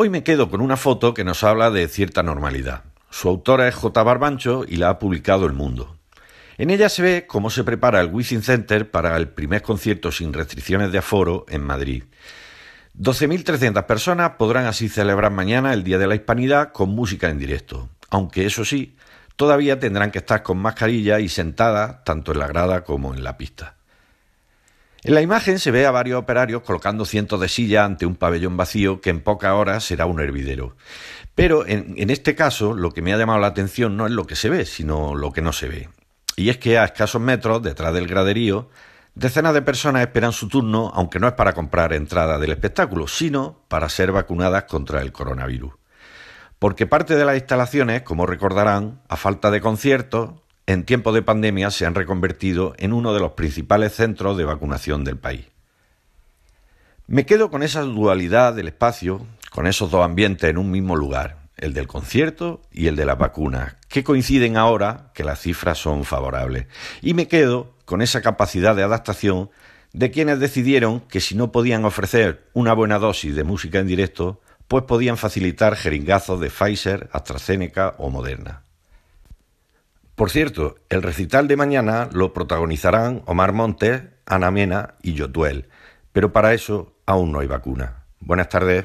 Hoy me quedo con una foto que nos habla de cierta normalidad. Su autora es J. Barbancho y la ha publicado El Mundo. En ella se ve cómo se prepara el Wizzing Center para el primer concierto sin restricciones de aforo en Madrid. 12.300 personas podrán así celebrar mañana el Día de la Hispanidad con música en directo, aunque eso sí, todavía tendrán que estar con mascarilla y sentadas tanto en la grada como en la pista. En la imagen se ve a varios operarios colocando cientos de sillas ante un pabellón vacío que en pocas horas será un hervidero. Pero en, este caso lo que me ha llamado la atención no es lo que se ve, sino lo que no se ve. Y es que a escasos metros, detrás del graderío, decenas de personas esperan su turno, aunque no es para comprar entrada del espectáculo, sino para ser vacunadas contra el coronavirus. Porque parte de las instalaciones, como recordarán, a falta de conciertos, en tiempo de pandemia se han reconvertido en uno de los principales centros de vacunación del país. Me quedo con esa dualidad del espacio, con esos dos ambientes en un mismo lugar, el del concierto y el de las vacunas, que coinciden ahora que las cifras son favorables. Y me quedo con esa capacidad de adaptación de quienes decidieron que si no podían ofrecer una buena dosis de música en directo, pues podían facilitar jeringazos de Pfizer, AstraZeneca o Moderna. Por cierto, el recital de mañana lo protagonizarán Omar Montes, Ana Mena y Yotuel, pero para eso aún no hay vacuna. Buenas tardes.